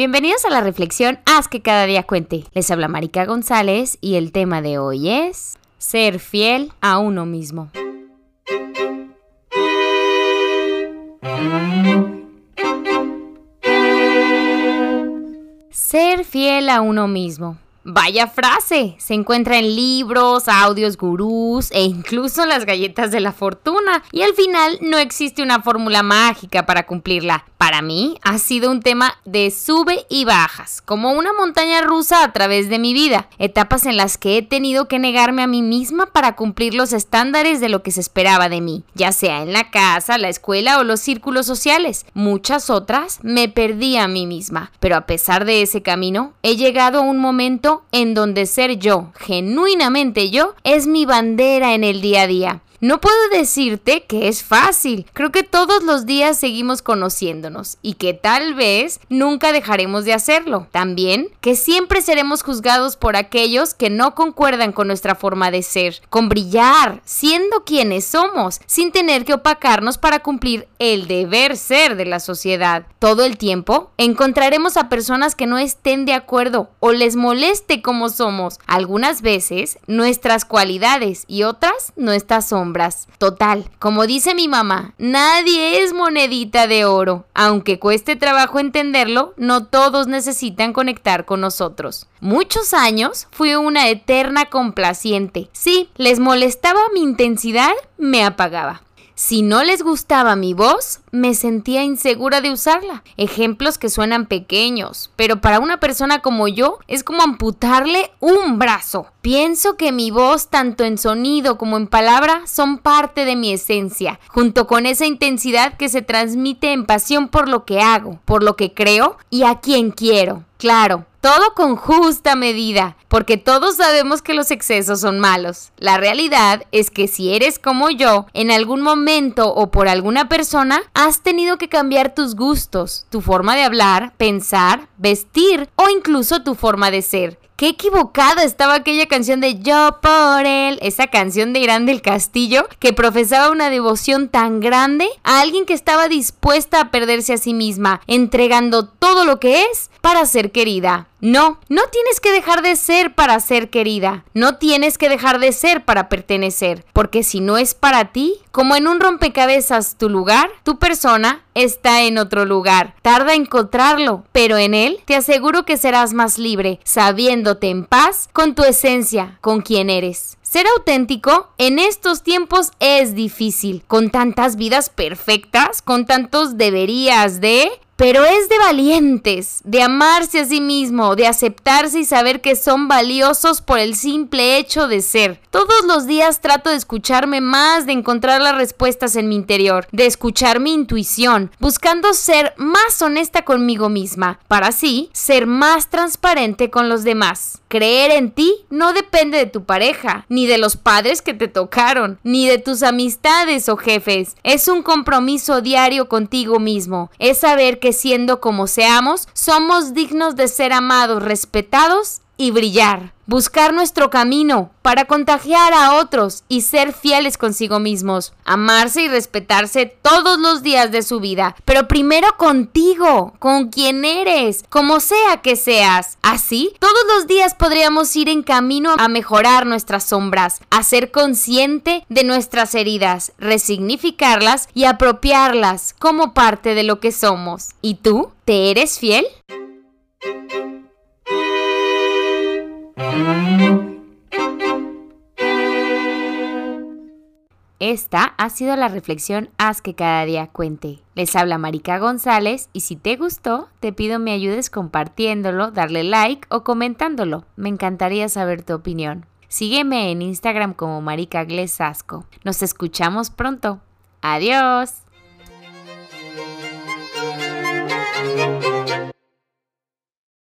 Bienvenidos a la reflexión Haz que cada día cuente. Les habla Marica González y el tema de hoy es ser fiel a uno mismo. Ser fiel a uno mismo. Vaya frase, se encuentra en libros, audios gurús e incluso en las galletas de la fortuna. Y al final no existe una fórmula mágica para cumplirla. Para mí ha sido un tema de sube y bajas, como una montaña rusa a través de mi vida, etapas en las que he tenido que negarme a mí misma para cumplir los estándares de lo que se esperaba de mí, ya sea en la casa, la escuela o los círculos sociales. Muchas otras me perdí a mí misma, pero a pesar de ese camino, he llegado a un momento en donde ser yo, genuinamente yo, es mi bandera en el día a día. No puedo decirte que es fácil. Creo que todos los días seguimos conociéndonos y que tal vez nunca dejaremos de hacerlo. También que siempre seremos juzgados por aquellos que no concuerdan con nuestra forma de ser, con brillar, siendo quienes somos, sin tener que opacarnos para cumplir el deber ser de la sociedad. Todo el tiempo encontraremos a personas que no estén de acuerdo o les moleste como somos. Algunas veces nuestras cualidades y otras nuestras sombras. Total, como dice mi mamá, nadie es monedita de oro. Aunque cueste trabajo entenderlo, no todos necesitan conectar con nosotros. Muchos años fui una eterna complaciente. Sí, les molestaba mi intensidad, me apagaba. Si no les gustaba mi voz, me sentía insegura de usarla. Ejemplos que suenan pequeños, pero para una persona como yo es como amputarle un brazo. Pienso que mi voz, tanto en sonido como en palabra, son parte de mi esencia, junto con esa intensidad que se transmite en pasión por lo que hago, por lo que creo y a quien quiero. Claro, todo con justa medida, porque todos sabemos que los excesos son malos. La realidad es que si eres como yo, en algún momento o por alguna persona, has tenido que cambiar tus gustos, tu forma de hablar, pensar, vestir o incluso tu forma de ser. Qué equivocada estaba aquella canción de Yo por él, esa canción de Irán del Castillo que profesaba una devoción tan grande a alguien que estaba dispuesta a perderse a sí misma, entregando todo lo que es para ser querida. No, no tienes que dejar de ser para ser querida, no tienes que dejar de ser para pertenecer, porque si no es para ti, como en un rompecabezas tu lugar, tu persona está en otro lugar. Tarda en encontrarlo, pero en él te aseguro que serás más libre, sabiéndote en paz con tu esencia, con quien eres. Ser auténtico en estos tiempos es difícil, con tantas vidas perfectas, con tantos deberías de, pero es de valientes, de amarse a sí mismo, de aceptarse y saber que son valiosos por el simple hecho de ser. Todos los días trato de escucharme más, de encontrar las respuestas en mi interior, de escuchar mi intuición, buscando ser más honesta conmigo misma, para así ser más transparente con los demás. Creer en ti no depende de tu pareja, ni de los padres que te tocaron, ni de tus amistades o jefes. Es un compromiso diario contigo mismo. Es saber siendo como seamos, somos dignos de ser amados, respetados y brillar. Buscar nuestro camino para contagiar a otros y ser fieles consigo mismos. Amarse y respetarse todos los días de su vida. Pero primero contigo, con quien eres, como sea que seas. Así, todos los días podríamos ir en camino a mejorar nuestras sombras, a ser consciente de nuestras heridas, resignificarlas y apropiarlas como parte de lo que somos. ¿Y tú? ¿Te eres fiel? Esta ha sido la reflexión Haz que cada día cuente. Les habla Marica González y si te gustó, te pido me ayudes compartiéndolo, darle like o comentándolo. Me encantaría saber tu opinión. Sígueme en Instagram como Marica Glesasco. Nos escuchamos pronto. Adiós.